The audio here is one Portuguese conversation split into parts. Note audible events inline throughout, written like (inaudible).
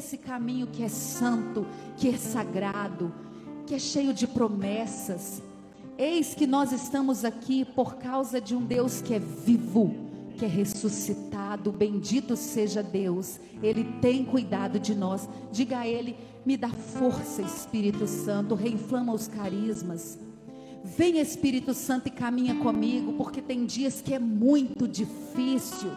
desse caminho que é santo, que é sagrado, que é cheio de promessas. Eis que nós estamos aqui por causa de um Deus que é vivo, que é ressuscitado. Bendito seja Deus, Ele tem cuidado de nós. Diga a Ele: me dá força, Espírito Santo, reinflama os carismas. Vem Espírito Santo e caminha comigo, porque tem dias que é muito difícil,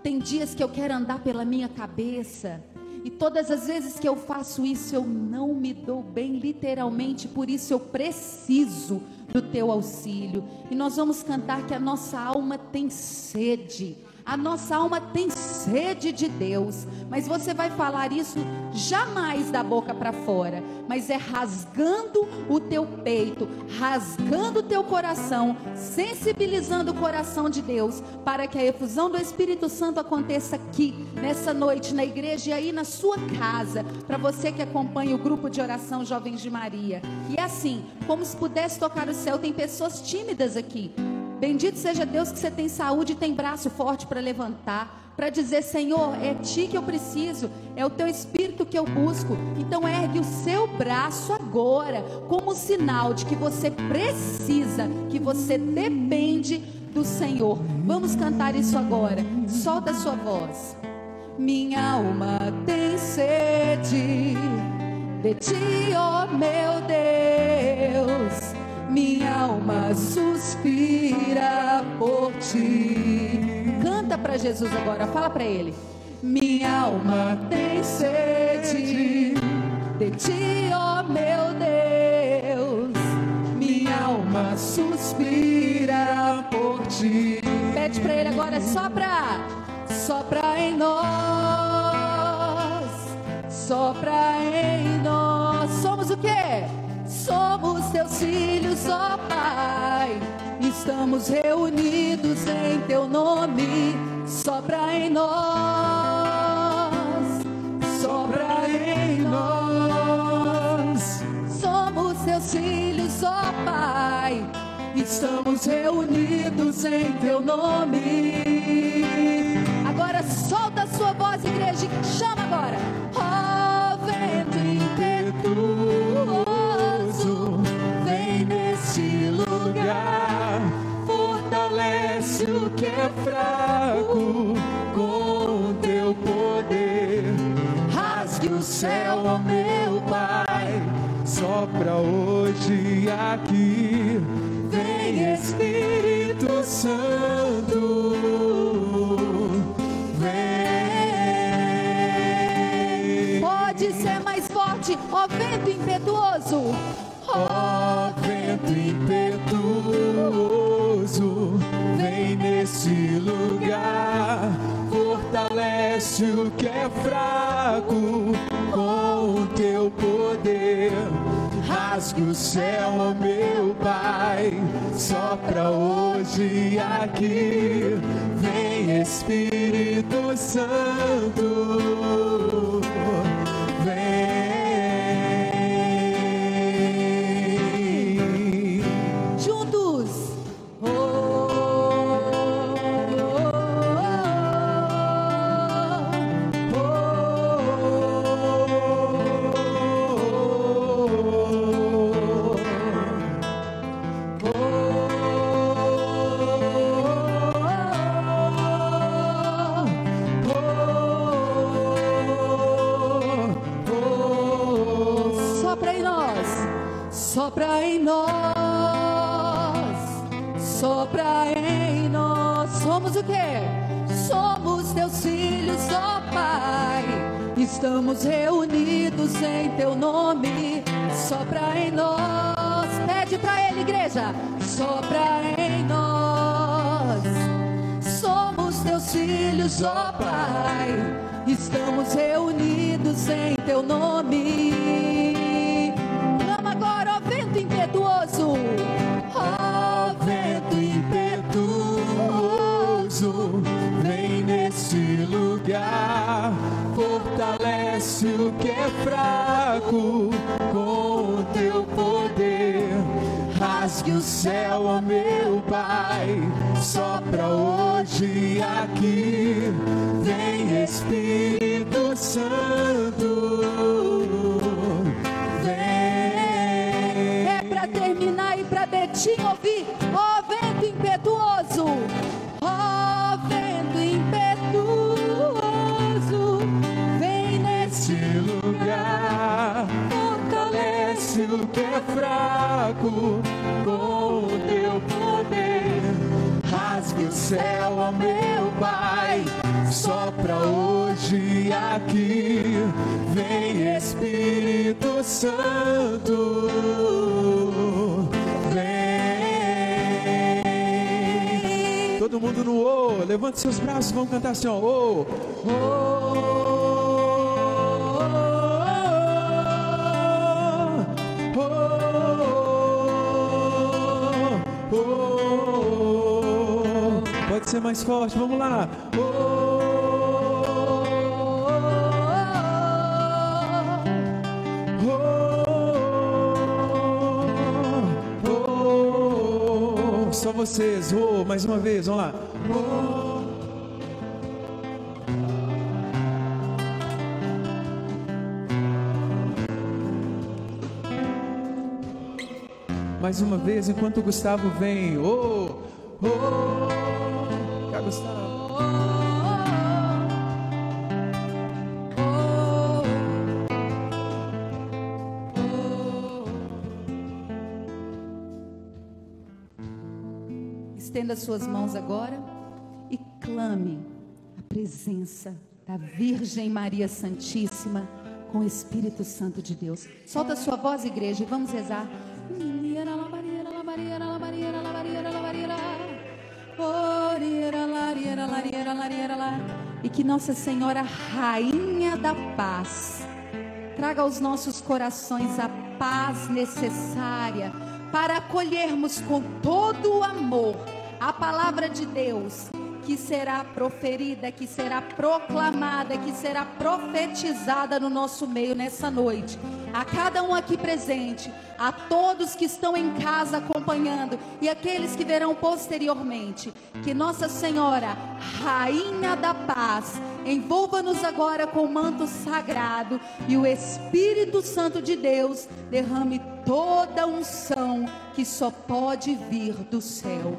tem dias que eu quero andar pela minha cabeça, e todas as vezes que eu faço isso, eu não me dou bem, literalmente, por isso eu preciso do teu auxílio. E nós vamos cantar que a nossa alma tem sede a nossa alma tem sede de Deus, mas você vai falar isso jamais da boca para fora, mas é rasgando o teu peito, rasgando o teu coração, sensibilizando o coração de Deus, para que a efusão do Espírito Santo aconteça aqui, nessa noite, na igreja e aí na sua casa, para você que acompanha o grupo de oração Jovens de Maria. E é assim, como se pudesse tocar o céu, tem pessoas tímidas aqui. Bendito seja Deus que você tem saúde e tem braço forte para levantar, para dizer: Senhor, é ti que eu preciso, é o teu espírito que eu busco. Então ergue o seu braço agora, como sinal de que você precisa, que você depende do Senhor. Vamos cantar isso agora. Solta a sua voz. Minha alma tem sede de ti, ó oh meu Deus minha alma suspira por ti. Canta para Jesus agora, fala para ele. Minha alma tem sede de ti, ó oh meu Deus. Minha alma suspira por ti. Pede para ele agora, sopra, sopra em nós, sopra em nós. Somos o quê? Somos teus filhos, ó Pai. Estamos reunidos em teu nome, sopra em nós, sopra em nós. Somos teus filhos, ó Pai. Estamos reunidos em teu nome. Agora solta a sua voz, igreja, chama agora. Oh, vento Fortalece o que é fraco com teu poder. Rasgue o céu, ó meu Pai, sopra hoje aqui. Vem Espírito Santo. Vem. Pode ser mais forte, ó vento impetuoso vento impetuoso, vem nesse lugar, fortalece o que é fraco com o teu poder. Rasga o céu, ó meu Pai, sopra hoje aqui, vem Espírito Santo. Fortalece o que é fraco com o teu poder. Rasgue o céu, ó meu Pai, sopra hoje aqui, vem Espírito Santo. Vem. Todo mundo no ô, levante seus braços, vamos cantar assim, ó. Ô, Pode ser mais forte, vamos lá. Oh, Só vocês, oh, mais uma vez, vamos lá. Mais uma vez, enquanto o Gustavo vem. Oh, oh, cá, Gustavo. Estenda suas mãos agora e clame a presença da Virgem Maria Santíssima com o Espírito Santo de Deus. Solta sua voz, igreja, e vamos rezar. E que Nossa Senhora, Rainha da Paz, traga aos nossos corações a paz necessária para acolhermos com todo o amor a palavra de Deus que será proferida, que será proclamada, que será profetizada no nosso meio nessa noite. A cada um aqui presente, a todos que estão em casa acompanhando e aqueles que verão posteriormente, que Nossa Senhora, Rainha da Paz, envolva-nos agora com o manto sagrado e o Espírito Santo de Deus derrame toda unção que só pode vir do céu.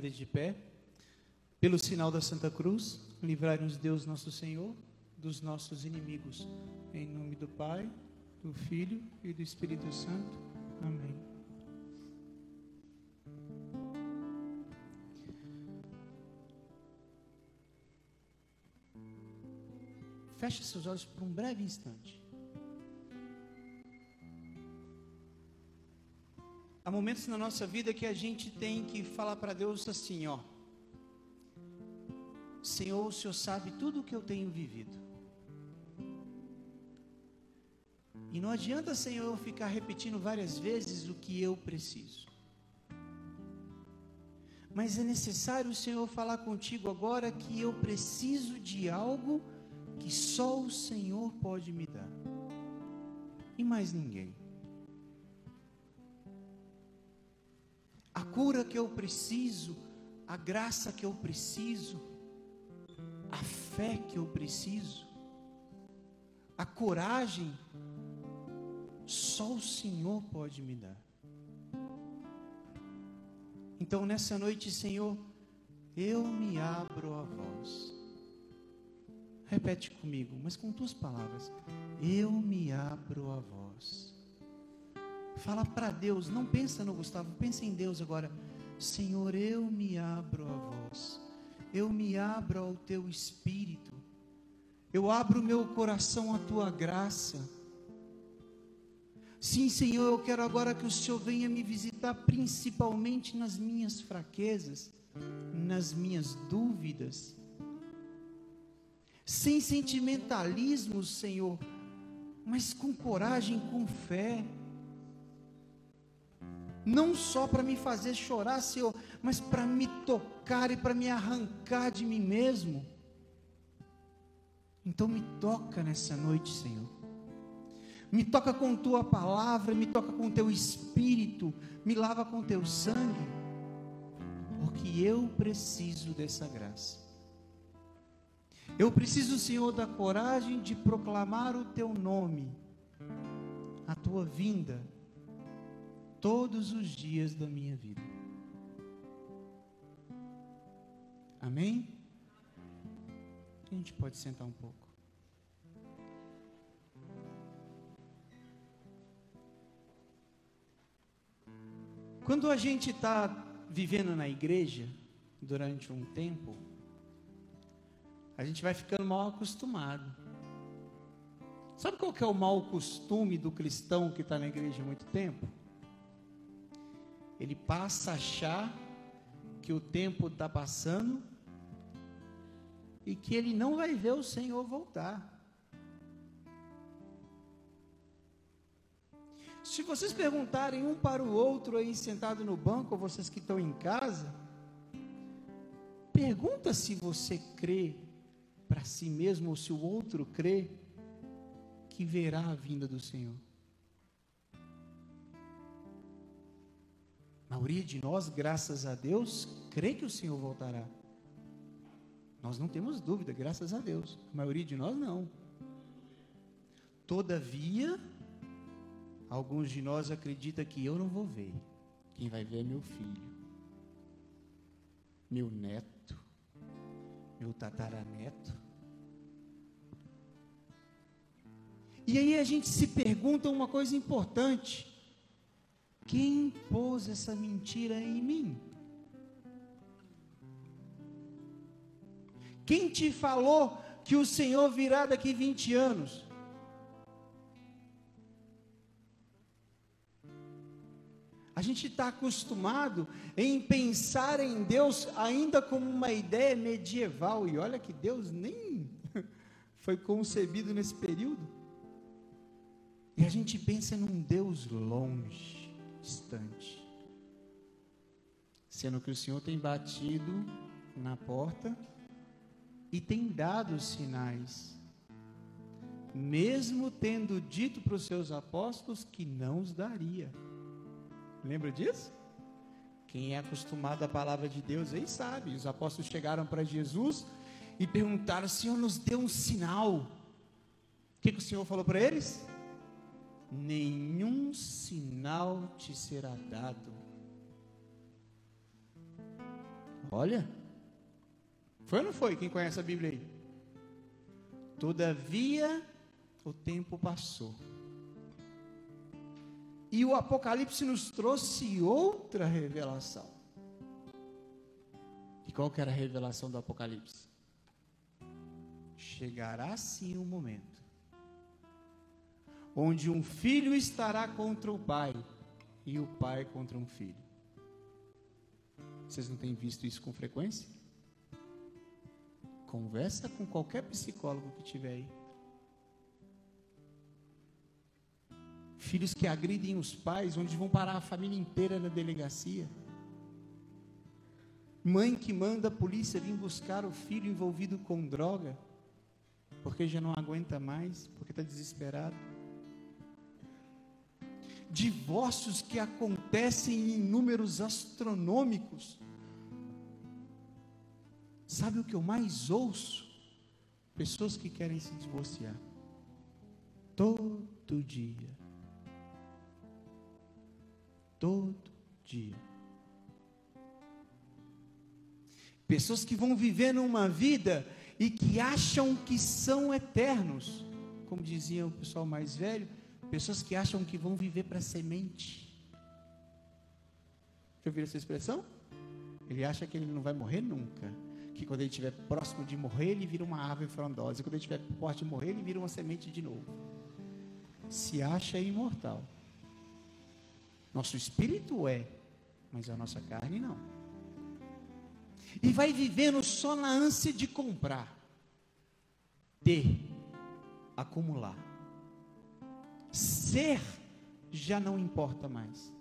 Ainda de pé, pelo sinal da Santa Cruz, livrai-nos Deus nosso Senhor dos nossos inimigos. Em nome do Pai, do Filho e do Espírito Santo. Amém. Feche seus olhos por um breve instante. Há momentos na nossa vida que a gente tem que falar para Deus assim, ó. Senhor, o Senhor sabe tudo o que eu tenho vivido. E não adianta, Senhor, eu ficar repetindo várias vezes o que eu preciso. Mas é necessário, Senhor, falar contigo agora que eu preciso de algo que só o Senhor pode me dar. E mais ninguém. Cura que eu preciso, a graça que eu preciso, a fé que eu preciso, a coragem, só o Senhor pode me dar. Então nessa noite, Senhor, eu me abro a vós. Repete comigo, mas com tuas palavras. Eu me abro a vós. Fala para Deus, não pensa no Gustavo, pensa em Deus agora. Senhor, eu me abro a vós. Eu me abro ao teu espírito. Eu abro meu coração à tua graça. Sim, Senhor, eu quero agora que o Senhor venha me visitar, principalmente nas minhas fraquezas, nas minhas dúvidas. sem sentimentalismo, Senhor, mas com coragem, com fé. Não só para me fazer chorar, Senhor, mas para me tocar e para me arrancar de mim mesmo. Então me toca nessa noite, Senhor. Me toca com tua palavra, me toca com teu espírito, me lava com teu sangue, porque eu preciso dessa graça. Eu preciso, Senhor, da coragem de proclamar o teu nome, a tua vinda, todos os dias da minha vida. Amém? A gente pode sentar um pouco. Quando a gente está vivendo na igreja durante um tempo, a gente vai ficando mal acostumado. Sabe qual que é o mau costume do cristão que está na igreja há muito tempo? Ele passa a achar que o tempo está passando e que ele não vai ver o Senhor voltar. Se vocês perguntarem um para o outro aí sentado no banco, ou vocês que estão em casa, pergunta se você crê para si mesmo ou se o outro crê que verá a vinda do Senhor. Maioria de nós, graças a Deus, crê que o Senhor voltará. Nós não temos dúvida, graças a Deus. A maioria de nós não. Todavia, alguns de nós acreditam que eu não vou ver. Quem vai ver é meu filho, meu neto, meu tataraneto. E aí a gente se pergunta uma coisa importante: quem pôs essa mentira em mim? Quem te falou que o Senhor virá daqui 20 anos? A gente está acostumado em pensar em Deus ainda como uma ideia medieval, e olha que Deus nem (laughs) foi concebido nesse período. E a gente pensa num Deus longe, distante, sendo que o Senhor tem batido na porta e tem dado sinais, mesmo tendo dito para os seus apóstolos que não os daria. Lembra disso? Quem é acostumado à palavra de Deus aí sabe. Os apóstolos chegaram para Jesus e perguntaram: Senhor, nos deu um sinal. O que, que o Senhor falou para eles? Nenhum sinal te será dado. Olha, foi ou não foi? Quem conhece a Bíblia aí? Todavia, o tempo passou. E o Apocalipse nos trouxe outra revelação. E qual que era a revelação do Apocalipse? Chegará sim um momento onde um filho estará contra o pai e o pai contra um filho. Vocês não têm visto isso com frequência? Conversa com qualquer psicólogo que tiver aí. Filhos que agridem os pais, onde vão parar a família inteira na delegacia. Mãe que manda a polícia vir buscar o filho envolvido com droga, porque já não aguenta mais, porque está desesperado. Divórcios que acontecem em números astronômicos. Sabe o que eu mais ouço? Pessoas que querem se divorciar. Todo dia. Todo dia. Pessoas que vão viver numa vida e que acham que são eternos. Como dizia o pessoal mais velho, pessoas que acham que vão viver para semente. Já ouviram essa expressão? Ele acha que ele não vai morrer nunca que quando ele estiver próximo de morrer, ele vira uma árvore frondosa. E quando ele estiver perto de morrer, ele vira uma semente de novo. Se acha imortal. Nosso espírito é, mas a nossa carne não. E vai vivendo só na ânsia de comprar. ter, acumular. Ser já não importa mais.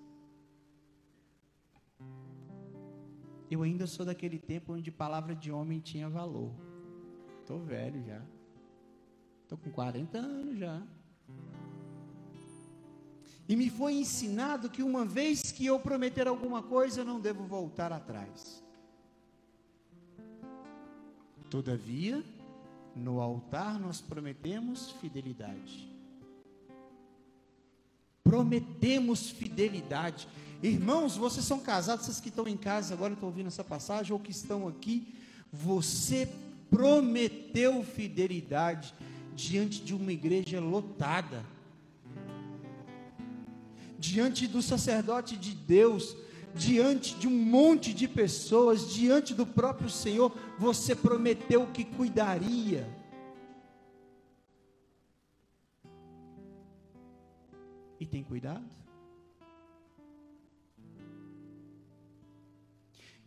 Eu ainda sou daquele tempo onde palavra de homem tinha valor. Estou velho já. Estou com 40 anos já. E me foi ensinado que uma vez que eu prometer alguma coisa, eu não devo voltar atrás. Todavia, no altar nós prometemos fidelidade. Prometemos fidelidade. Irmãos, vocês são casados, vocês que estão em casa agora estão ouvindo essa passagem, ou que estão aqui, você prometeu fidelidade diante de uma igreja lotada diante do sacerdote de Deus, diante de um monte de pessoas, diante do próprio Senhor, você prometeu que cuidaria. E tem cuidado?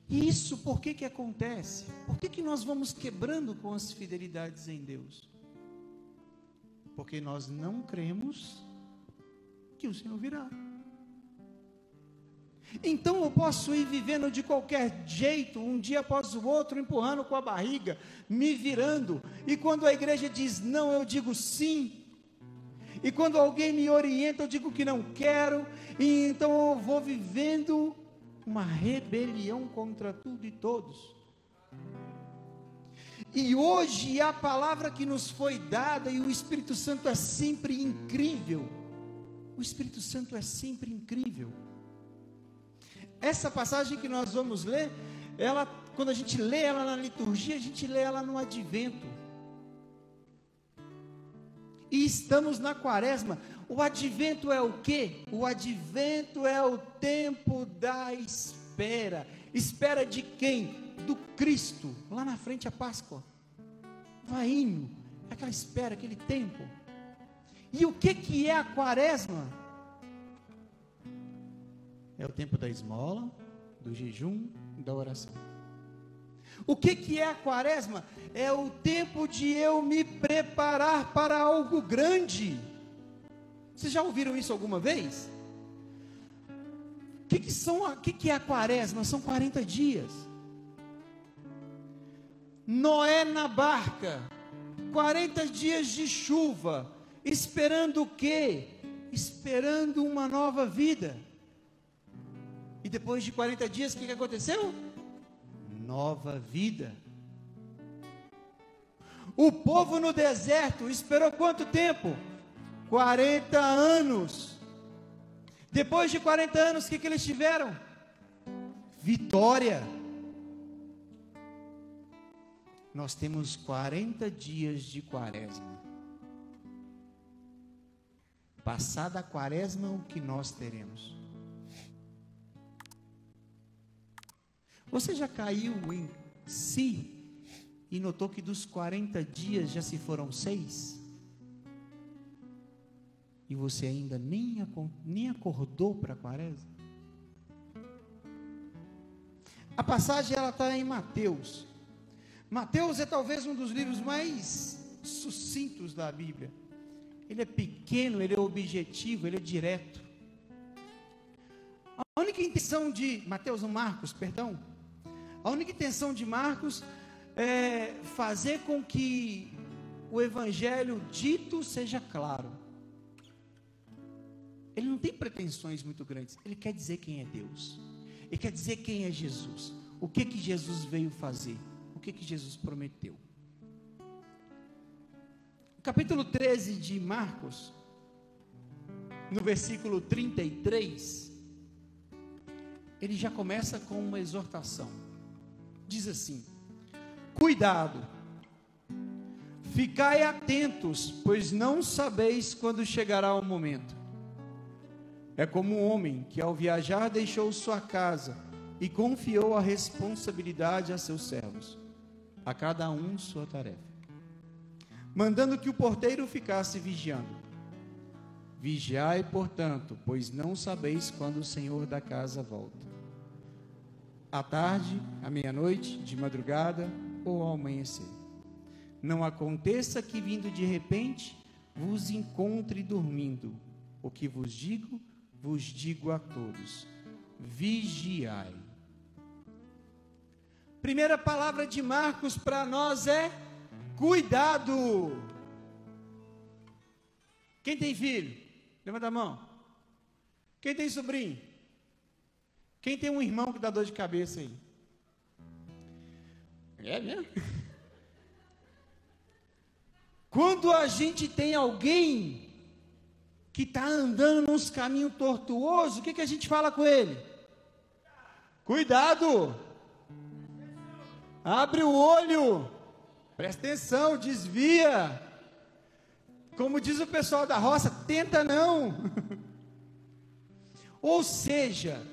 Isso por que que acontece? Por que que nós vamos quebrando com as fidelidades em Deus? Porque nós não cremos que o Senhor virá. Então eu posso ir vivendo de qualquer jeito, um dia após o outro, empurrando com a barriga, me virando. E quando a igreja diz não, eu digo sim. E quando alguém me orienta, eu digo que não quero. E então eu vou vivendo uma rebelião contra tudo e todos. E hoje a palavra que nos foi dada, e o Espírito Santo é sempre incrível o Espírito Santo é sempre incrível. Essa passagem que nós vamos ler, ela, quando a gente lê ela na liturgia, a gente lê ela no advento. E estamos na quaresma. O advento é o quê? O advento é o tempo da espera. Espera de quem? Do Cristo. Lá na frente a Páscoa. Vai indo. Aquela espera, aquele tempo. E o que, que é a quaresma? É o tempo da esmola, do jejum da oração. O que, que é a quaresma? É o tempo de eu me preparar para algo grande. Vocês já ouviram isso alguma vez? O que, que, que, que é a quaresma? São 40 dias. Noé na barca, 40 dias de chuva, Esperando o quê? Esperando uma nova vida. E depois de 40 dias, o que, que aconteceu? Nova vida. O povo no deserto esperou quanto tempo? 40 anos. Depois de 40 anos, o que, que eles tiveram? Vitória. Nós temos 40 dias de quaresma. Passada a quaresma, o que nós teremos? Você já caiu em si e notou que dos 40 dias já se foram seis? E você ainda nem, nem acordou para a quaresma? A passagem ela está em Mateus. Mateus é talvez um dos livros mais sucintos da Bíblia. Ele é pequeno, ele é objetivo, ele é direto. A única intenção de Mateus ou Marcos, perdão, a única intenção de Marcos é fazer com que o evangelho dito seja claro. Ele não tem pretensões muito grandes, ele quer dizer quem é Deus. Ele quer dizer quem é Jesus. O que que Jesus veio fazer? O que que Jesus prometeu? capítulo 13 de Marcos, no versículo 33, ele já começa com uma exortação. Diz assim: Cuidado, ficai atentos, pois não sabeis quando chegará o momento. É como um homem que, ao viajar, deixou sua casa e confiou a responsabilidade a seus servos, a cada um sua tarefa mandando que o porteiro ficasse vigiando. Vigiai, portanto, pois não sabeis quando o Senhor da casa volta. À tarde, à meia-noite, de madrugada ou ao amanhecer. Não aconteça que vindo de repente vos encontre dormindo. O que vos digo, vos digo a todos: vigiai. Primeira palavra de Marcos para nós é cuidado. Quem tem filho? Levanta a mão. Quem tem sobrinho? Quem tem um irmão que dá dor de cabeça aí? É mesmo? Quando a gente tem alguém que está andando nos caminhos tortuosos, o que, que a gente fala com ele? Cuidado! Abre o olho, presta atenção, desvia. Como diz o pessoal da roça, tenta não. (laughs) Ou seja,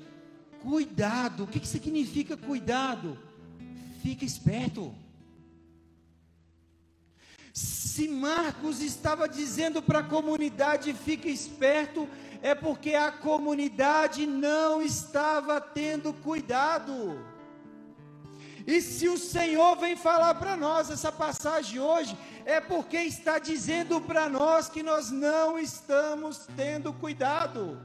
cuidado. O que, que significa cuidado? Fica esperto. Se Marcos estava dizendo para a comunidade, fica esperto, é porque a comunidade não estava tendo cuidado. E se o Senhor vem falar para nós essa passagem hoje, é porque está dizendo para nós que nós não estamos tendo cuidado.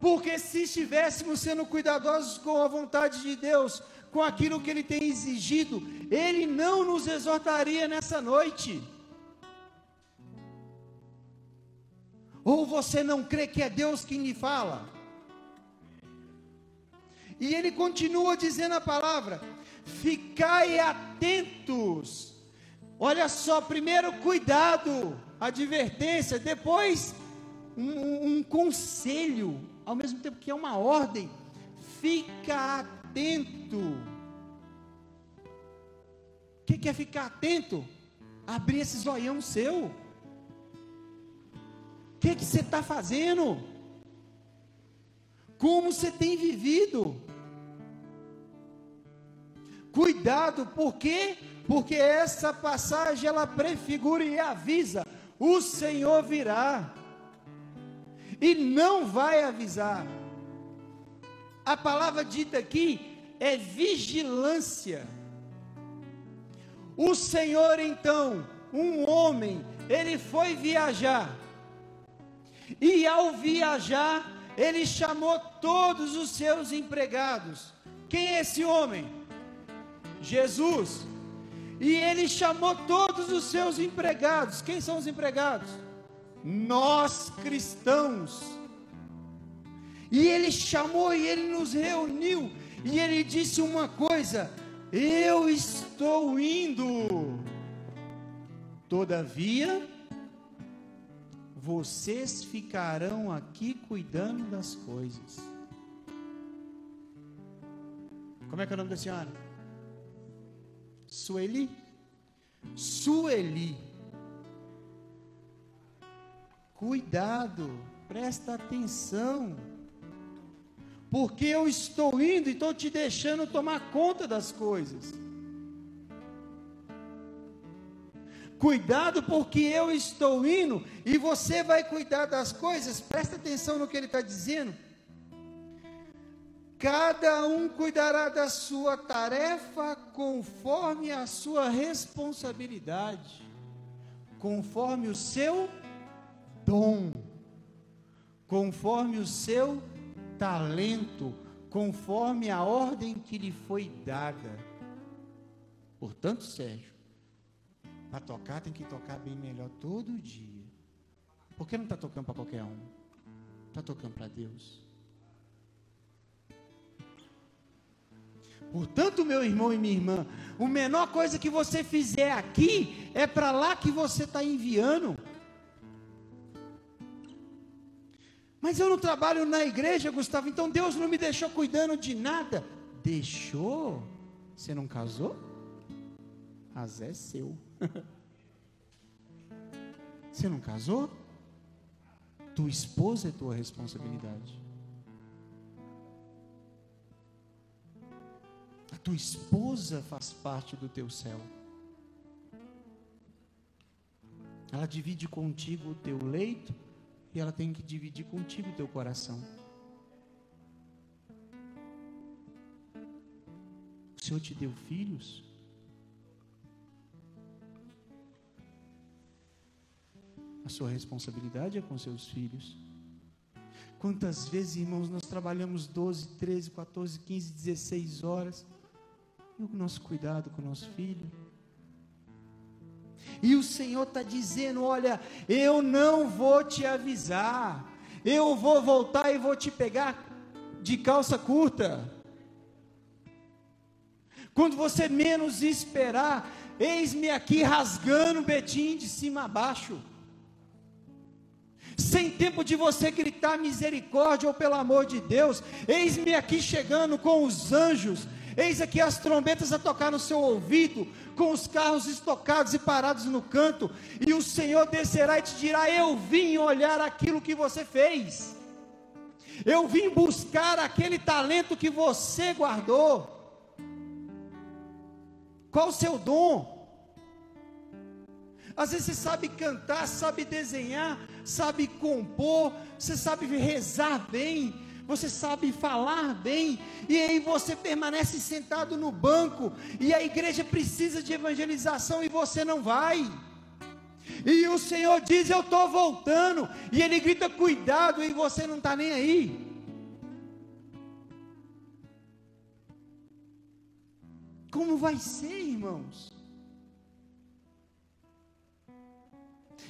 Porque se estivéssemos sendo cuidadosos com a vontade de Deus, com aquilo que Ele tem exigido, Ele não nos exortaria nessa noite. Ou você não crê que é Deus quem lhe fala? E ele continua dizendo a palavra: ficai atentos. Olha só, primeiro cuidado, advertência, depois um, um conselho, ao mesmo tempo que é uma ordem. Fica atento. O que, é ficar atento? Abrir esse zoião seu. O que, que você está fazendo? Como você tem vivido? Cuidado, por quê? Porque essa passagem ela prefigura e avisa: o Senhor virá e não vai avisar. A palavra dita aqui é vigilância. O Senhor, então, um homem, ele foi viajar, e ao viajar, ele chamou todos os seus empregados. Quem é esse homem? Jesus. E ele chamou todos os seus empregados. Quem são os empregados? Nós cristãos. E ele chamou e ele nos reuniu. E ele disse uma coisa: Eu estou indo. Todavia, vocês ficarão aqui cuidando das coisas. Como é que é o nome da senhora? Sueli? Sueli. Cuidado, presta atenção. Porque eu estou indo e estou te deixando tomar conta das coisas. Cuidado, porque eu estou indo e você vai cuidar das coisas. Presta atenção no que ele está dizendo Cada um cuidará da sua tarefa conforme a sua responsabilidade, conforme o seu dom, conforme o seu talento, conforme a ordem que lhe foi dada. Portanto, Sérgio, para tocar tem que tocar bem melhor todo dia. Por que não está tocando para qualquer um? Está tocando para Deus. Portanto, meu irmão e minha irmã, a menor coisa que você fizer aqui é para lá que você está enviando. Mas eu não trabalho na igreja, Gustavo, então Deus não me deixou cuidando de nada. Deixou? Você não casou? Mas é seu. (laughs) Você não casou? Tua esposa é tua responsabilidade. tua esposa faz parte do teu céu. Ela divide contigo o teu leito e ela tem que dividir contigo o teu coração. O Senhor te deu filhos? A sua responsabilidade é com seus filhos. Quantas vezes, irmãos, nós trabalhamos 12, 13, 14, 15, 16 horas e o nosso cuidado com o nosso filho? E o Senhor está dizendo: Olha, eu não vou te avisar, eu vou voltar e vou te pegar de calça curta. Quando você menos esperar, eis-me aqui rasgando o betim de cima a baixo. Sem tempo de você gritar misericórdia ou pelo amor de Deus, eis-me aqui chegando com os anjos, eis aqui as trombetas a tocar no seu ouvido, com os carros estocados e parados no canto, e o Senhor descerá e te dirá: Eu vim olhar aquilo que você fez, eu vim buscar aquele talento que você guardou. Qual o seu dom? Às vezes você sabe cantar, sabe desenhar, sabe compor, você sabe rezar bem, você sabe falar bem, e aí você permanece sentado no banco, e a igreja precisa de evangelização e você não vai. E o Senhor diz: Eu estou voltando, e Ele grita: Cuidado, e você não está nem aí. Como vai ser, irmãos?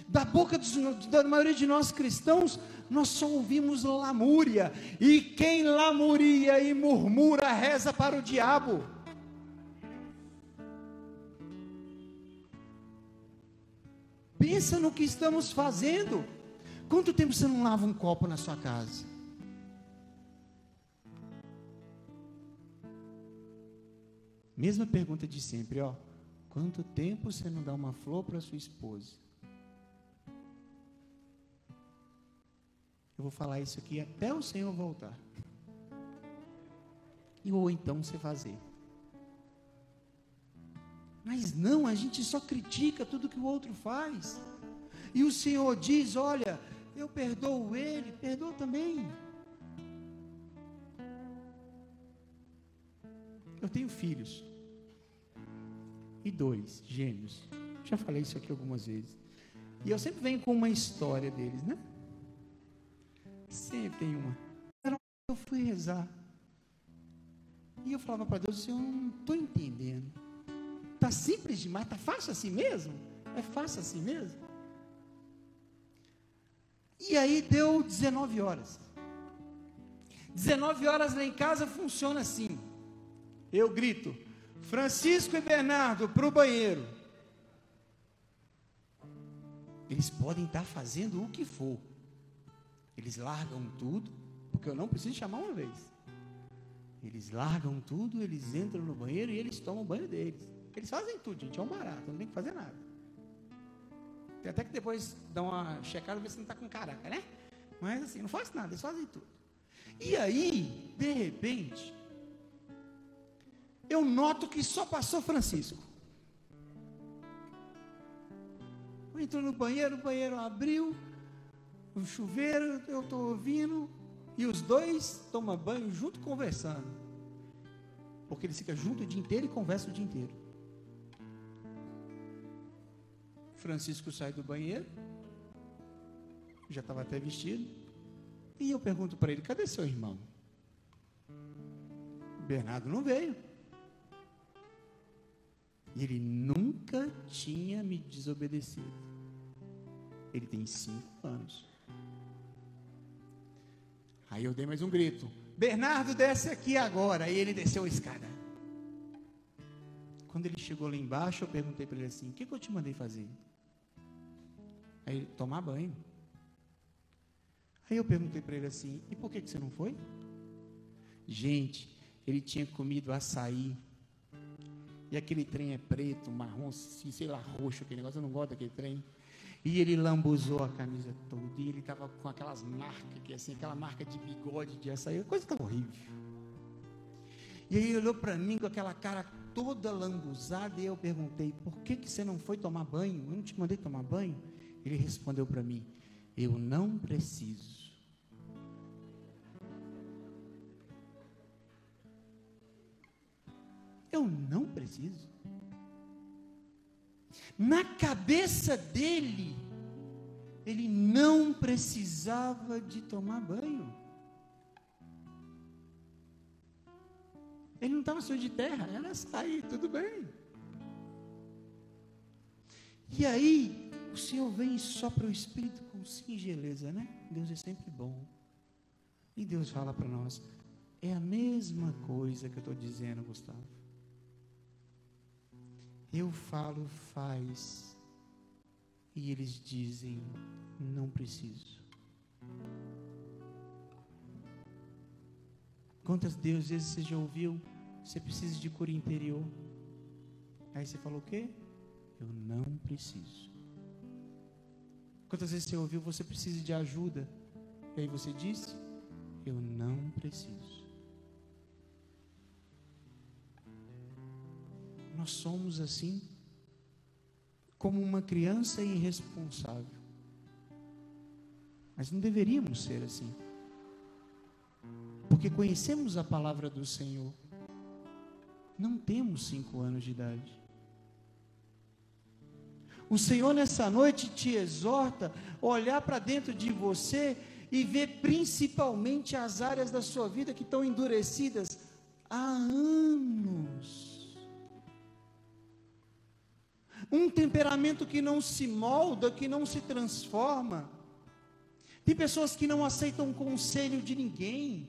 Da boca dos, da maioria de nós cristãos, nós só ouvimos lamúria. E quem lamuria e murmura, reza para o diabo. Pensa no que estamos fazendo. Quanto tempo você não lava um copo na sua casa? Mesma pergunta de sempre, ó. Quanto tempo você não dá uma flor para sua esposa? Eu vou falar isso aqui até o Senhor voltar. E ou então você fazer. Mas não, a gente só critica tudo que o outro faz. E o Senhor diz: Olha, eu perdoo ele, perdoo também. Eu tenho filhos e dois gêmeos. Já falei isso aqui algumas vezes. E eu sempre venho com uma história deles, né? Sempre tem uma. Eu fui rezar. E eu falava para Deus, eu não estou entendendo. Está simples demais, está fácil assim mesmo? É fácil assim mesmo? E aí deu 19 horas. 19 horas lá em casa funciona assim. Eu grito, Francisco e Bernardo para o banheiro. Eles podem estar fazendo o que for. Eles largam tudo, porque eu não preciso chamar uma vez. Eles largam tudo, eles entram no banheiro e eles tomam banho deles. Eles fazem tudo, gente, é um barato, não tem que fazer nada. Tem até que depois dar uma checada, ver se não está com caraca, né? Mas assim, não faz nada, eles fazem tudo. E aí, de repente, eu noto que só passou Francisco. Entrou no banheiro, o banheiro abriu, o chuveiro, eu estou ouvindo, e os dois tomam banho junto conversando. Porque eles ficam junto o dia inteiro e conversam o dia inteiro. Francisco sai do banheiro, já estava até vestido, e eu pergunto para ele: cadê seu irmão? Bernardo não veio. E ele nunca tinha me desobedecido. Ele tem cinco anos. Aí eu dei mais um grito: Bernardo, desce aqui agora. Aí ele desceu a escada. Quando ele chegou lá embaixo, eu perguntei para ele assim: O que, que eu te mandei fazer? Aí ele, tomar banho. Aí eu perguntei para ele assim: E por que, que você não foi? Gente, ele tinha comido açaí e aquele trem é preto, marrom, sei lá, roxo, aquele negócio, eu não gosto daquele trem. E ele lambuzou a camisa toda, e ele estava com aquelas marcas, que assim, aquela marca de bigode, de açaí, coisa estava horrível. E aí ele olhou para mim com aquela cara toda lambuzada, e eu perguntei, por que, que você não foi tomar banho? Eu não te mandei tomar banho? Ele respondeu para mim, eu não preciso. Eu não preciso. Na cabeça dele, ele não precisava de tomar banho. Ele não estava sujo de terra, era sair, tudo bem. E aí, o Senhor vem e sopra o Espírito com singeleza, né? Deus é sempre bom. E Deus fala para nós: é a mesma coisa que eu estou dizendo, Gustavo. Eu falo, faz. E eles dizem, não preciso. Quantas vezes você já ouviu? Você precisa de cura interior. Aí você falou o quê? Eu não preciso. Quantas vezes você ouviu? Você precisa de ajuda. E aí você disse? Eu não preciso. Nós somos assim, como uma criança irresponsável. Mas não deveríamos ser assim. Porque conhecemos a palavra do Senhor. Não temos cinco anos de idade. O Senhor nessa noite te exorta a olhar para dentro de você e ver principalmente as áreas da sua vida que estão endurecidas há anos. Um temperamento que não se molda, que não se transforma. Tem pessoas que não aceitam conselho de ninguém.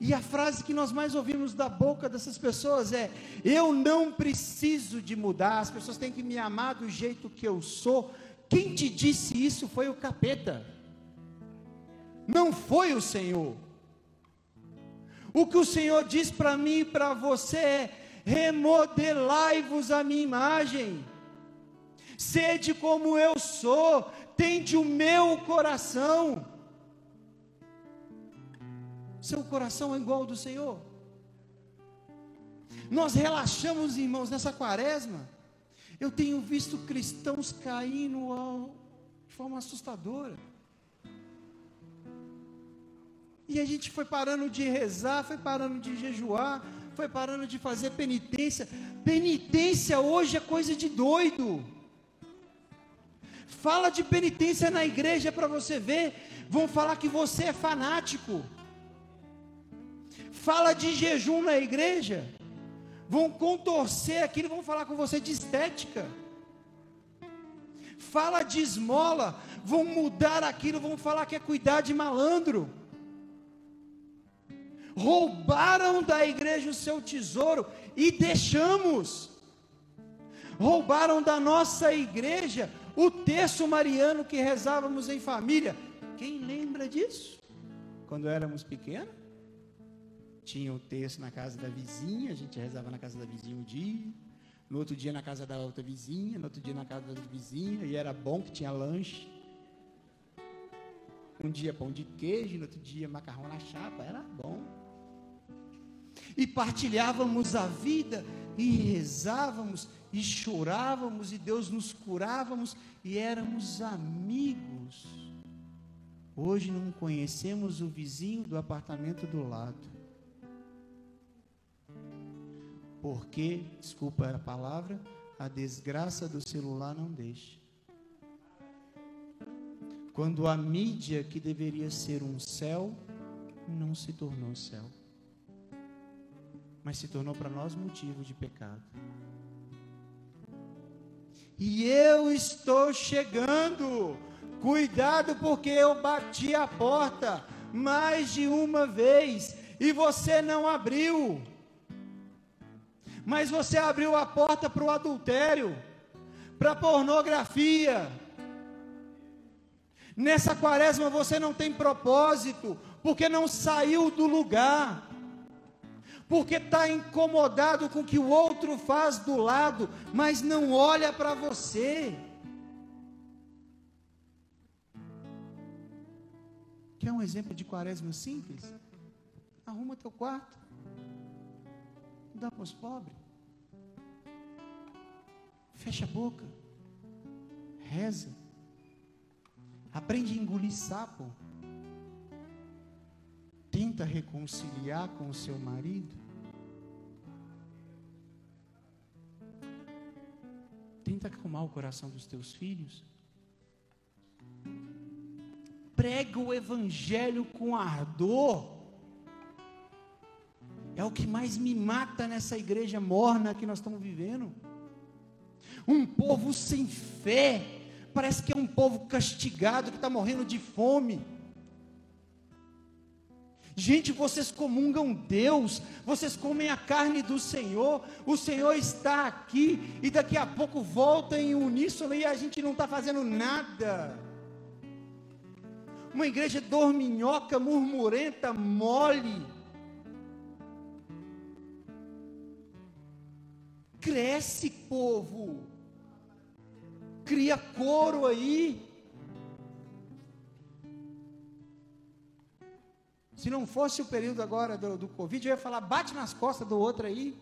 E a frase que nós mais ouvimos da boca dessas pessoas é: Eu não preciso de mudar, as pessoas têm que me amar do jeito que eu sou. Quem te disse isso foi o capeta, não foi o Senhor. O que o Senhor diz para mim e para você é: remodelai-vos a minha imagem, sede como eu sou, tende o meu coração. Seu coração é igual ao do Senhor. Nós relaxamos, irmãos, nessa quaresma. Eu tenho visto cristãos caindo de forma assustadora. E a gente foi parando de rezar, foi parando de jejuar, foi parando de fazer penitência. Penitência hoje é coisa de doido. Fala de penitência na igreja para você ver, vão falar que você é fanático. Fala de jejum na igreja, vão contorcer aquilo, vão falar com você de estética. Fala de esmola, vão mudar aquilo, vão falar que é cuidar de malandro roubaram da igreja o seu tesouro e deixamos. Roubaram da nossa igreja o terço mariano que rezávamos em família. Quem lembra disso? Quando éramos pequenos, tinha o terço na casa da vizinha, a gente rezava na casa da vizinha um dia, no outro dia na casa da outra vizinha, no outro dia na casa da outra vizinha, e era bom que tinha lanche. Um dia pão de queijo, no outro dia macarrão na chapa, era bom e partilhávamos a vida e rezávamos e chorávamos e Deus nos curávamos e éramos amigos. Hoje não conhecemos o vizinho do apartamento do lado. Porque, desculpa a palavra, a desgraça do celular não deixa. Quando a mídia que deveria ser um céu, não se tornou céu mas se tornou para nós motivo de pecado. E eu estou chegando. Cuidado, porque eu bati a porta mais de uma vez e você não abriu. Mas você abriu a porta para o adultério, para a pornografia. Nessa quaresma você não tem propósito, porque não saiu do lugar porque está incomodado com o que o outro faz do lado, mas não olha para você. Quer um exemplo de quaresma simples? Arruma teu quarto, dá para os pobres, fecha a boca, reza, aprende a engolir sapo, tenta reconciliar com o seu marido, Tenta acalmar o coração dos teus filhos. Prega o evangelho com ardor. É o que mais me mata nessa igreja morna que nós estamos vivendo. Um povo sem fé, parece que é um povo castigado que está morrendo de fome. Gente, vocês comungam Deus, vocês comem a carne do Senhor, o Senhor está aqui e daqui a pouco volta em uníssono e a gente não está fazendo nada. Uma igreja dorminhoca, murmurenta, mole. Cresce, povo. Cria couro aí. Se não fosse o período agora do, do Covid, eu ia falar, bate nas costas do outro aí.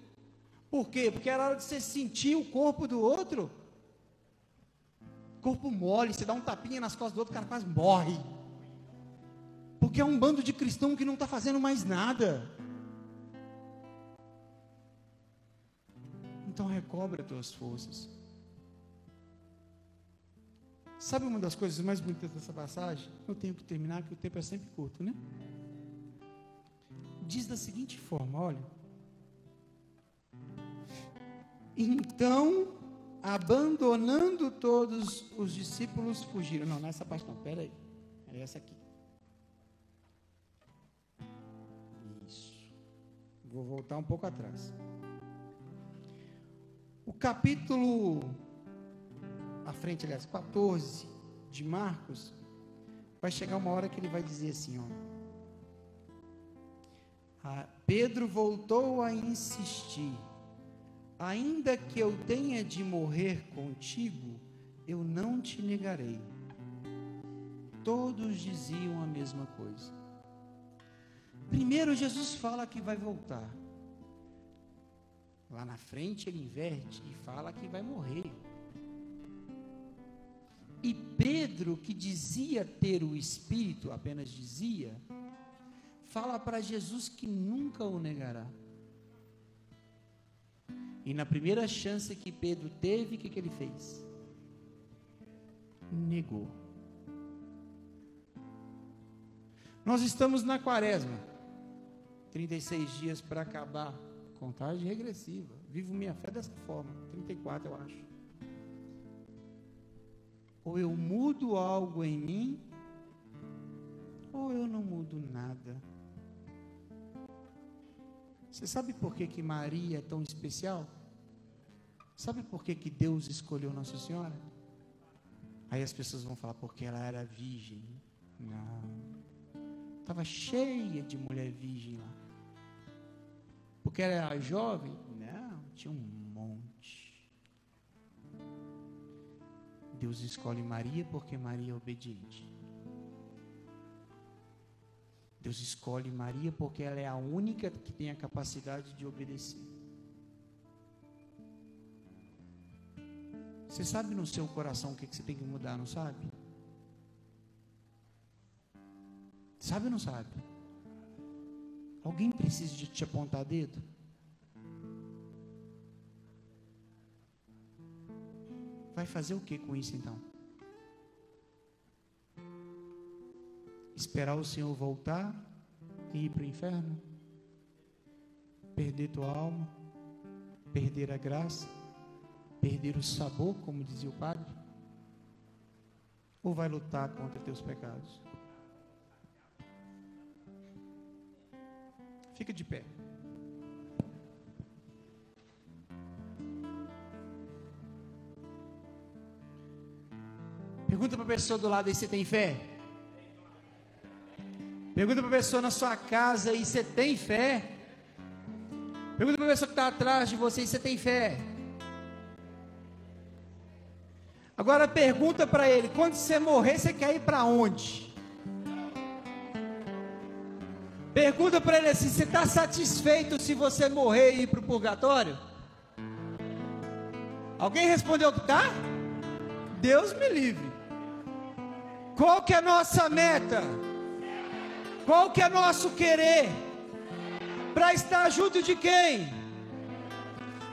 Por quê? Porque era hora de você sentir o corpo do outro. Corpo mole, você dá um tapinha nas costas do outro, o cara quase morre. Porque é um bando de cristão que não está fazendo mais nada. Então recobra as tuas forças. Sabe uma das coisas mais bonitas dessa passagem? Eu tenho que terminar, que o tempo é sempre curto, né? Diz da seguinte forma: olha. Então, abandonando todos os discípulos, fugiram. Não, nessa parte não, pera aí. É essa aqui. Isso. Vou voltar um pouco atrás. O capítulo, à frente, aliás, 14 de Marcos, vai chegar uma hora que ele vai dizer assim, ó. Pedro voltou a insistir: Ainda que eu tenha de morrer contigo, eu não te negarei. Todos diziam a mesma coisa. Primeiro, Jesus fala que vai voltar. Lá na frente, ele inverte e fala que vai morrer. E Pedro, que dizia ter o Espírito, apenas dizia, fala para Jesus que nunca o negará. E na primeira chance que Pedro teve, o que, que ele fez? Negou. Nós estamos na quaresma, 36 dias para acabar, contagem regressiva. Vivo minha fé dessa forma, 34 eu acho. Ou eu mudo algo em mim, ou eu não mudo nada. Você sabe por que, que Maria é tão especial? Sabe por que, que Deus escolheu Nossa Senhora? Aí as pessoas vão falar, porque ela era virgem. Não. Estava cheia de mulher virgem lá. Porque ela era jovem? Não, tinha um monte. Deus escolhe Maria porque Maria é obediente. Deus escolhe Maria porque ela é a única que tem a capacidade de obedecer. Você sabe no seu coração o que, você tem que mudar, não sabe? Sabe ou não sabe? Alguém precisa de te apontar dedo? Vai fazer o que com isso então? Esperar o Senhor voltar e ir para o inferno? Perder tua alma? Perder a graça? Perder o sabor, como dizia o padre? Ou vai lutar contra teus pecados? Fica de pé. Pergunta para a pessoa do lado aí: você tem fé? Pergunta para a pessoa na sua casa e você tem fé? Pergunta para a pessoa que está atrás de você e você tem fé? Agora pergunta para ele: quando você morrer, você quer ir para onde? Pergunta para ele assim: você está satisfeito se você morrer e ir para o purgatório? Alguém respondeu que está? Deus me livre. Qual que é a nossa meta? Qual que é nosso querer? Para estar junto de quem?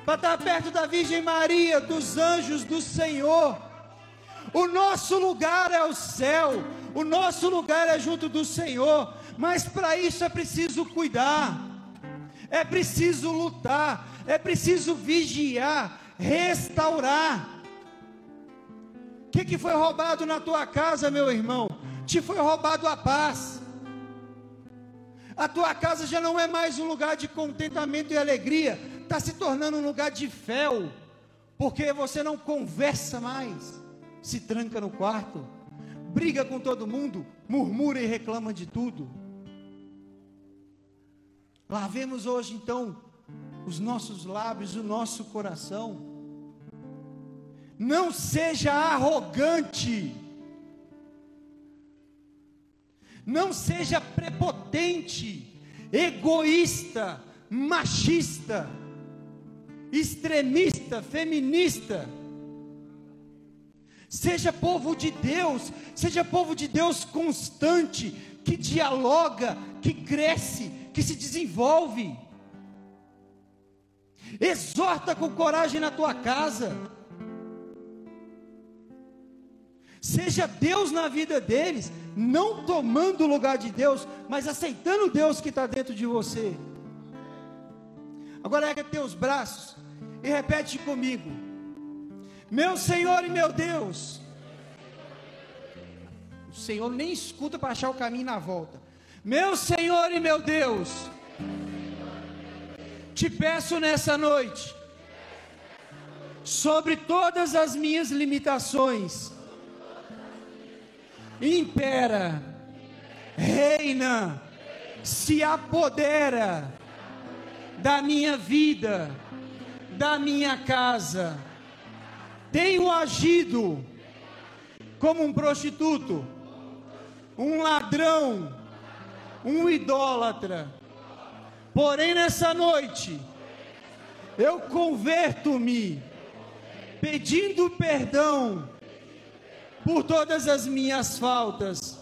Para estar perto da Virgem Maria, dos anjos do Senhor. O nosso lugar é o céu, O nosso lugar é junto do Senhor, mas para isso é preciso cuidar, é preciso lutar, é preciso vigiar, restaurar. O que, que foi roubado na tua casa, meu irmão? Te foi roubado a paz. A tua casa já não é mais um lugar de contentamento e alegria, está se tornando um lugar de fel, porque você não conversa mais, se tranca no quarto, briga com todo mundo, murmura e reclama de tudo. Lavemos hoje então os nossos lábios, o nosso coração. Não seja arrogante. Não seja prepotente, egoísta, machista, extremista, feminista. Seja povo de Deus, seja povo de Deus constante, que dialoga, que cresce, que se desenvolve. Exorta com coragem na tua casa. Seja Deus na vida deles, não tomando o lugar de Deus, mas aceitando Deus que está dentro de você. Agora erga teus braços e repete comigo: Meu Senhor e meu Deus. O Senhor nem escuta para achar o caminho na volta. Meu Senhor e meu Deus. Te peço nessa noite, sobre todas as minhas limitações, impera, reina, se apodera da minha vida, da minha casa. Tenho agido como um prostituto, um ladrão, um idólatra. Porém, nessa noite, eu converto-me, pedindo perdão por todas as minhas faltas.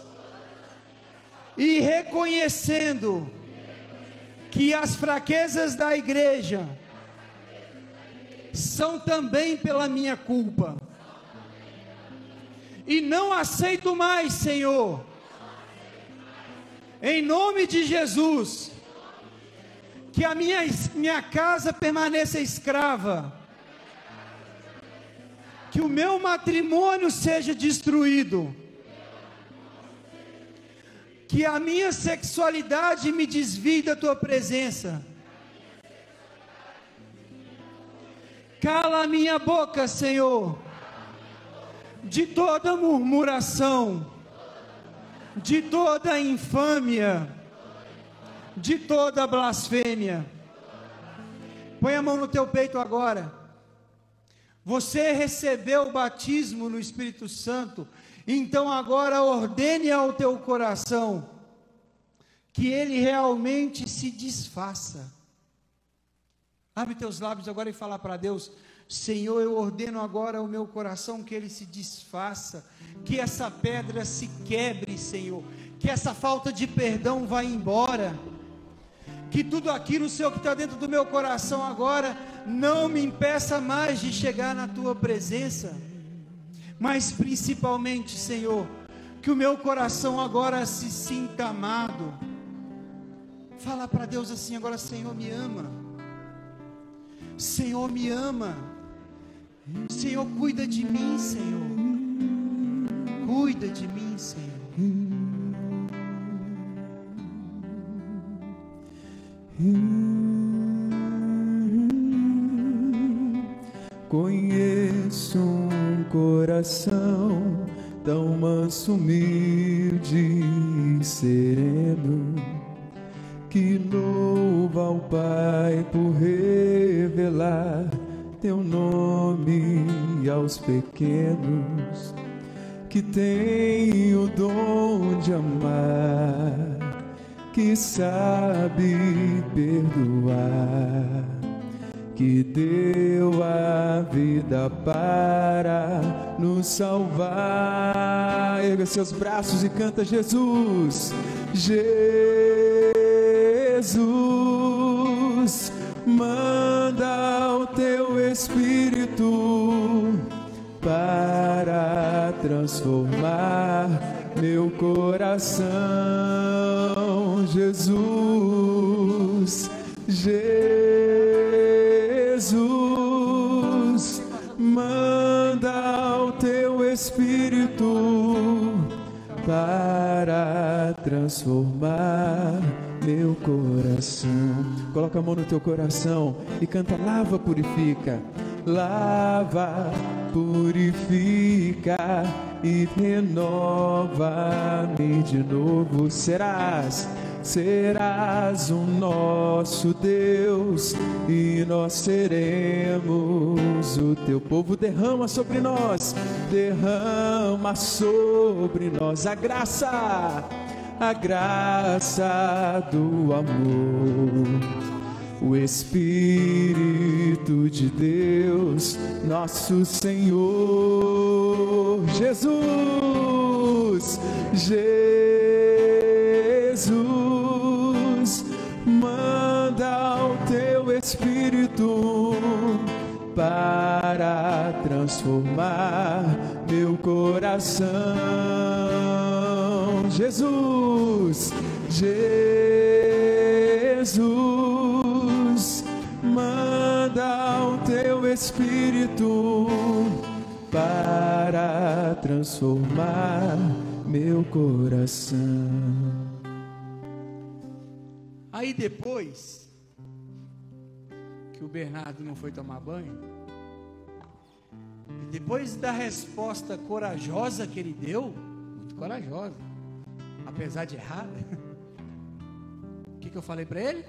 E reconhecendo que as fraquezas da igreja são também pela minha culpa. E não aceito mais, Senhor, em nome de Jesus, que a minha, minha casa permaneça escrava, que o meu matrimônio seja destruído que a minha sexualidade me desvie da tua presença. Cala a minha boca, Senhor, de toda murmuração, de toda infâmia, de toda blasfêmia. Põe a mão no teu peito agora. Você recebeu o batismo no Espírito Santo então agora ordene ao teu coração que ele realmente se desfaça. Abre teus lábios agora e fala para Deus: Senhor, eu ordeno agora ao meu coração que ele se desfaça, que essa pedra se quebre, Senhor, que essa falta de perdão vá embora, que tudo aquilo, Senhor, que está dentro do meu coração agora, não me impeça mais de chegar na tua presença mas principalmente, Senhor, que o meu coração agora se sinta amado. Fala para Deus assim agora, Senhor, me ama. Senhor, me ama. Senhor, cuida de mim, Senhor. Cuida de mim, Senhor. Conheço coração tão manso, humilde e sereno, que louva ao Pai por revelar teu nome aos pequenos, que tem o dom de amar, que sabe perdoar que deu a vida para nos salvar. Erga seus braços e canta Jesus. Jesus, manda o teu Espírito para transformar meu coração, Jesus, Jesus, manda o teu Espírito para transformar meu coração. Coloca a mão no teu coração e canta: lava, purifica, lava, purifica e renova-me de novo. Serás, serás o nosso Deus e nós seremos o teu povo. Derrama sobre nós, derrama sobre nós a graça a graça do amor. O Espírito de Deus, nosso Senhor Jesus, Jesus, para transformar meu coração Jesus, Jesus, manda o teu Espírito para transformar meu coração. Aí depois que o Bernardo não foi tomar banho, e depois da resposta corajosa que ele deu, muito corajosa, apesar de errada, (laughs) o que, que eu falei para ele?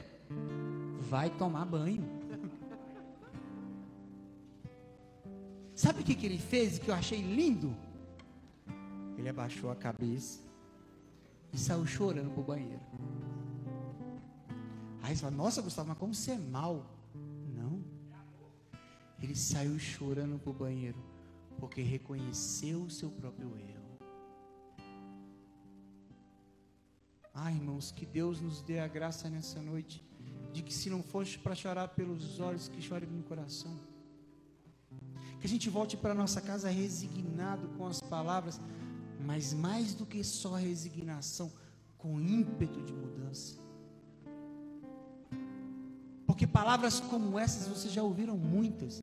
Vai tomar banho. Sabe o que, que ele fez que eu achei lindo? Ele abaixou a cabeça e saiu chorando para o banheiro. Aí você fala, nossa Gustavo, mas como você é mal? Ele saiu chorando para o banheiro, porque reconheceu o seu próprio erro. Ah, irmãos, que Deus nos dê a graça nessa noite, de que se não fosse para chorar pelos olhos, que chore no coração. Que a gente volte para nossa casa resignado com as palavras, mas mais do que só resignação, com ímpeto de mudança. Porque palavras como essas vocês já ouviram muitas,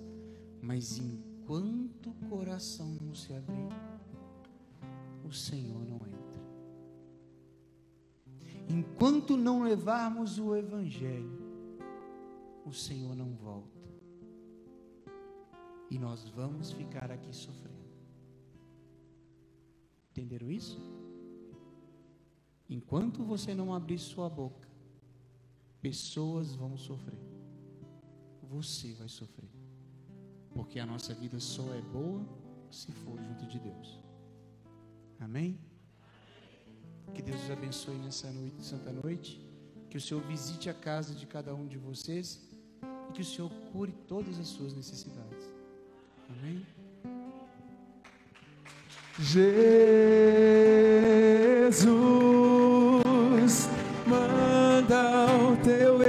mas enquanto o coração não se abrir, o Senhor não entra. Enquanto não levarmos o Evangelho, o Senhor não volta. E nós vamos ficar aqui sofrendo. Entenderam isso? Enquanto você não abrir sua boca, pessoas vão sofrer. Você vai sofrer. Porque a nossa vida só é boa se for junto de Deus. Amém? Que Deus os abençoe nessa noite, santa noite. Que o Senhor visite a casa de cada um de vocês e que o Senhor cure todas as suas necessidades. Amém? Jesus,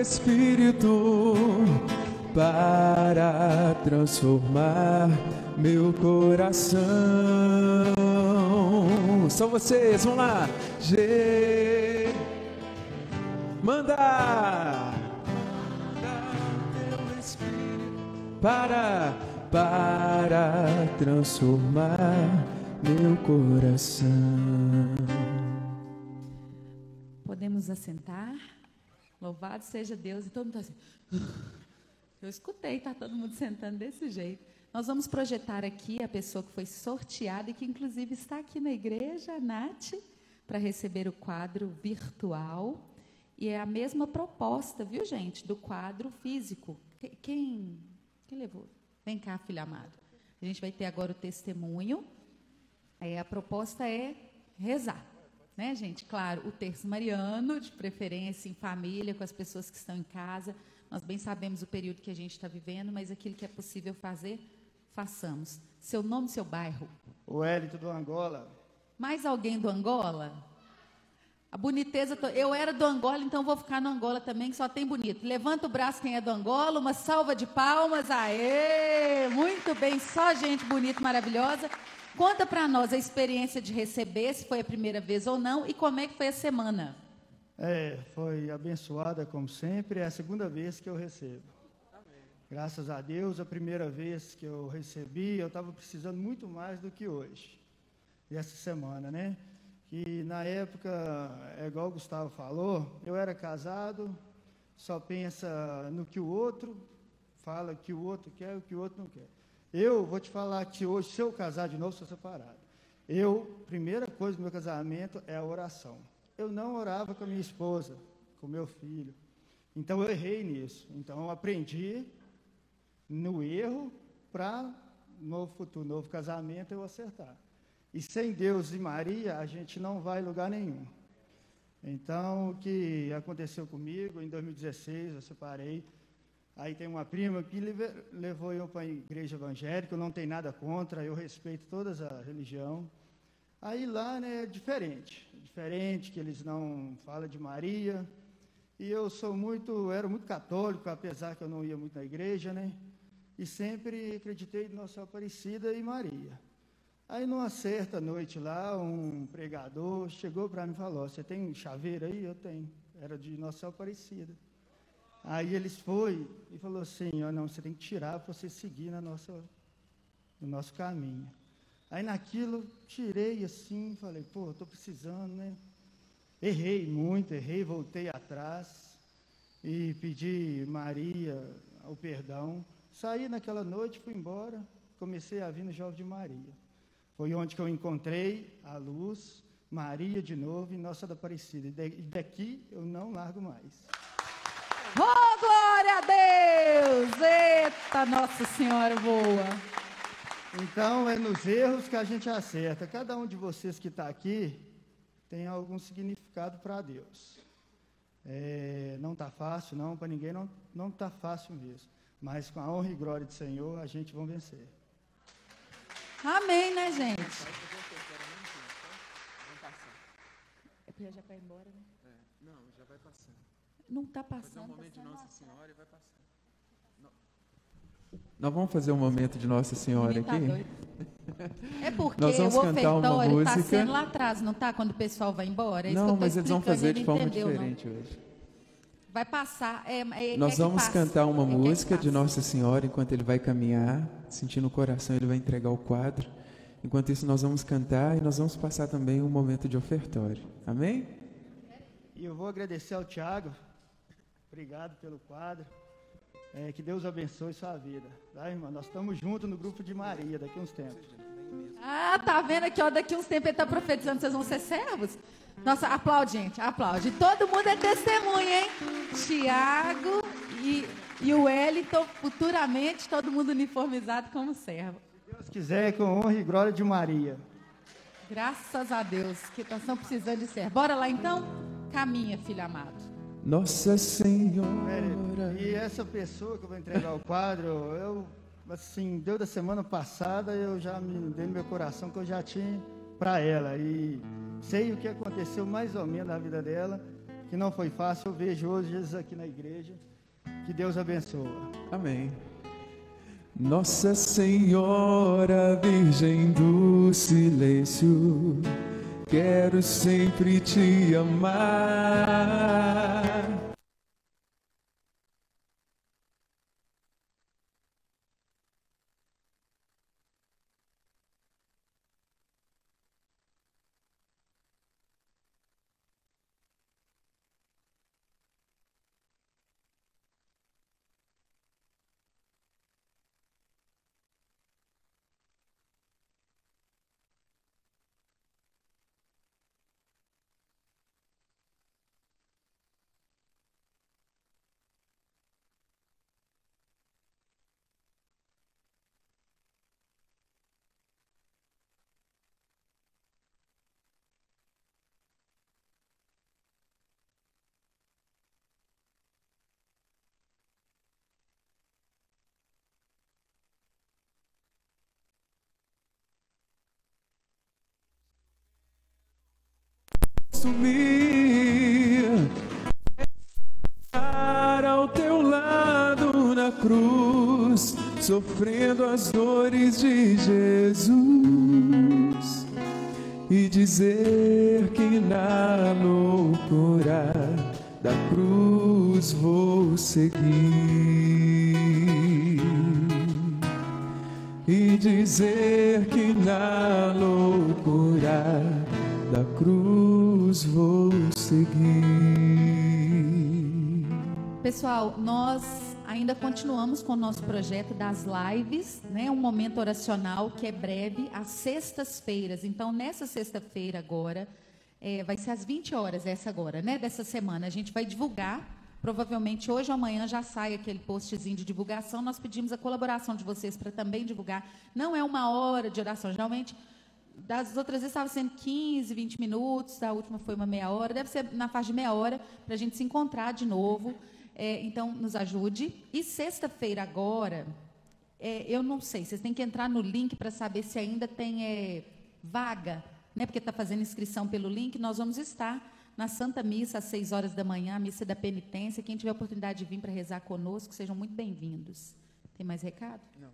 Espírito para transformar meu coração são vocês, vamos lá. G. Manda. Para, para transformar meu coração. Podemos assentar. Louvado seja Deus. E todo mundo está assim. Eu escutei, tá todo mundo sentando desse jeito. Nós vamos projetar aqui a pessoa que foi sorteada e que inclusive está aqui na igreja, a Nath, para receber o quadro virtual. E é a mesma proposta, viu, gente, do quadro físico. Quem, quem levou? Vem cá, filho amado. A gente vai ter agora o testemunho. É, a proposta é rezar. Né, gente? Claro, o terço mariano, de preferência em família, com as pessoas que estão em casa. Nós bem sabemos o período que a gente está vivendo, mas aquilo que é possível fazer, façamos. Seu nome, seu bairro. O Wellington do Angola. Mais alguém do Angola? A boniteza, eu era do Angola, então vou ficar no Angola também, que só tem bonito. Levanta o braço quem é do Angola, uma salva de palmas, aê! Muito bem, só gente bonita, maravilhosa. Conta para nós a experiência de receber, se foi a primeira vez ou não, e como é que foi a semana. É, foi abençoada como sempre, é a segunda vez que eu recebo. Graças a Deus, a primeira vez que eu recebi, eu estava precisando muito mais do que hoje, essa semana, né? Que na época, é igual o Gustavo falou, eu era casado, só pensa no que o outro fala, que o outro quer, o que o outro não quer. Eu vou te falar que hoje, se eu casar de novo, sou separado. Eu, primeira coisa do meu casamento é a oração. Eu não orava com a minha esposa, com meu filho. Então eu errei nisso. Então eu aprendi no erro para no futuro, novo casamento eu acertar. E sem Deus e Maria, a gente não vai lugar nenhum. Então, o que aconteceu comigo em 2016, eu separei Aí tem uma prima que levou eu para a igreja evangélica, eu não tenho nada contra, eu respeito toda a religião. Aí lá né, é diferente, é diferente que eles não falam de Maria. E eu sou muito, era muito católico, apesar que eu não ia muito na igreja, né? E sempre acreditei em Nossa Aparecida e Maria. Aí numa certa noite lá, um pregador chegou para mim e falou: "Você tem chaveiro aí? Eu tenho. Era de Nossa Aparecida. Aí eles foi e falou assim, ó, não, você tem que tirar para você seguir na nossa, no nosso caminho. Aí naquilo, tirei assim, falei, pô, estou precisando, né? Errei muito, errei, voltei atrás e pedi Maria o perdão. Saí naquela noite, fui embora, comecei a vir no Jovem de Maria. Foi onde que eu encontrei a luz, Maria de novo e Nossa da Aparecida. E daqui eu não largo mais. Oh, glória a Deus! Eita, Nossa Senhora boa! Então, é nos erros que a gente acerta. Cada um de vocês que está aqui tem algum significado para Deus. É, não está fácil, não, para ninguém não não está fácil mesmo. Mas com a honra e glória do Senhor, a gente vai vencer. Amém, né, gente? É já vai embora, né? É, não, já vai passando. Não está passando. Fazer um momento de Nossa Senhora e vai passando. Nós vamos fazer um momento de Nossa Senhora tá aqui. Doido. É porque Nós vamos o ofertório está sendo lá atrás, não está? Quando o pessoal vai embora. É não, mas eles vão fazer de forma entendeu, diferente não. hoje. Vai passar. É, é, Nós vamos cantar uma é música de Nossa Senhora enquanto ele vai caminhar, sentindo o coração, ele vai entregar o quadro. Enquanto isso, nós vamos cantar e nós vamos passar também um momento de ofertório. Amém? E eu vou agradecer ao Tiago Obrigado pelo quadro. É, que Deus abençoe sua vida. Tá, irmã? Nós estamos juntos no grupo de Maria daqui uns tempos. Ah, tá vendo aqui, ó, daqui uns tempos ele está profetizando, vocês vão ser servos? Nossa, aplaude, gente, aplaude. Todo mundo é testemunha, hein? Tiago e, e o Wellington, futuramente, todo mundo uniformizado como servo. Se Deus quiser, com honra e glória de Maria. Graças a Deus, que nós estamos precisando de servo. Bora lá então? Caminha, filho amado. Nossa Senhora. E essa pessoa que eu vou entregar o quadro, eu, assim, deu da semana passada, eu já me dei no meu coração que eu já tinha para ela. E sei o que aconteceu mais ou menos na vida dela, que não foi fácil. Eu vejo hoje Jesus aqui na igreja. Que Deus abençoe. Amém. Nossa Senhora, Virgem do Silêncio quero sempre te amar. Assumir estar ao teu lado na cruz cruz, sofrendo as dores de Jesus, e dizer que na loucura da cruz vou seguir, e dizer que na loucura cruz vou seguir. Pessoal, nós ainda continuamos com o nosso projeto das lives, né? Um momento oracional que é breve, às sextas-feiras. Então, nessa sexta-feira agora, é, vai ser às 20 horas, essa agora, né? Dessa semana. A gente vai divulgar. Provavelmente hoje ou amanhã já sai aquele postzinho de divulgação. Nós pedimos a colaboração de vocês para também divulgar. Não é uma hora de oração, geralmente das outras vezes estava sendo 15, 20 minutos, a última foi uma meia hora, deve ser na faixa de meia hora, para a gente se encontrar de novo. É, então, nos ajude. E sexta-feira agora, é, eu não sei, vocês têm que entrar no link para saber se ainda tem é, vaga, né? Porque está fazendo inscrição pelo link. Nós vamos estar na Santa Missa às 6 horas da manhã, a missa da penitência. Quem tiver oportunidade de vir para rezar conosco, sejam muito bem-vindos. Tem mais recado? Não.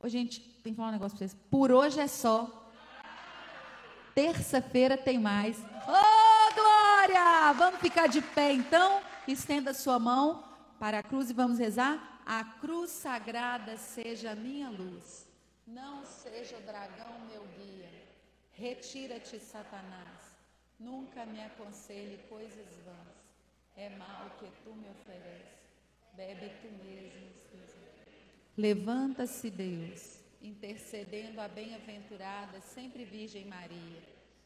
Ô, gente, tem que falar um negócio para vocês. Por hoje é só. Terça-feira tem mais. Ô, oh, Glória! Vamos ficar de pé então? Estenda sua mão para a cruz e vamos rezar. A cruz sagrada seja minha luz, não seja o dragão meu guia. Retira-te, Satanás. Nunca me aconselhe coisas vãs. É mal que tu me ofereces. Bebe tu mesmo, Levanta-se, Deus, intercedendo a bem-aventurada, sempre Virgem Maria,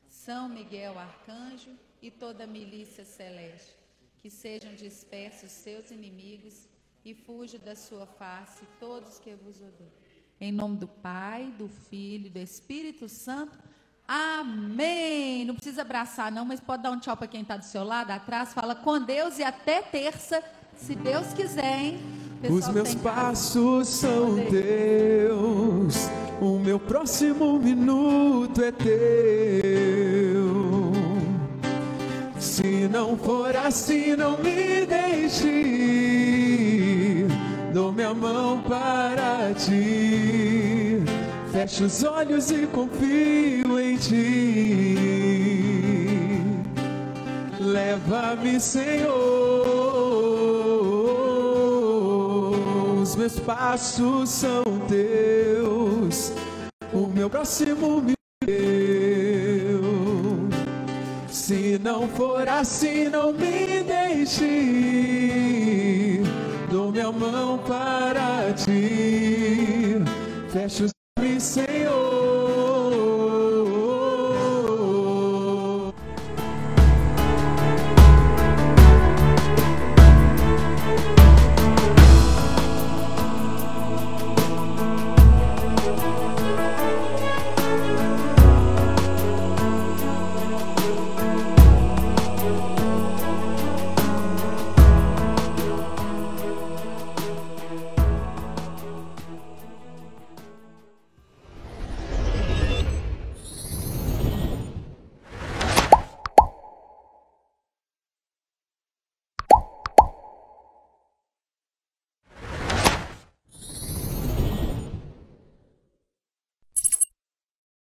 São Miguel Arcanjo e toda a milícia celeste que sejam dispersos seus inimigos e fuja da sua face todos que vos odeiam. Em nome do Pai, do Filho e do Espírito Santo. Amém. Não precisa abraçar, não, mas pode dar um tchau para quem está do seu lado, atrás. Fala com Deus e até terça, se Deus quiser, hein? Os meus passos são teus, o meu próximo minuto é teu. Se não for assim, não me deixe. Dou minha mão para ti. Fecho os olhos e confio em ti. Leva-me, Senhor. Meus passos são teus. O meu próximo me Se não for assim, não me deixe. Dou minha mão para ti. Fecho os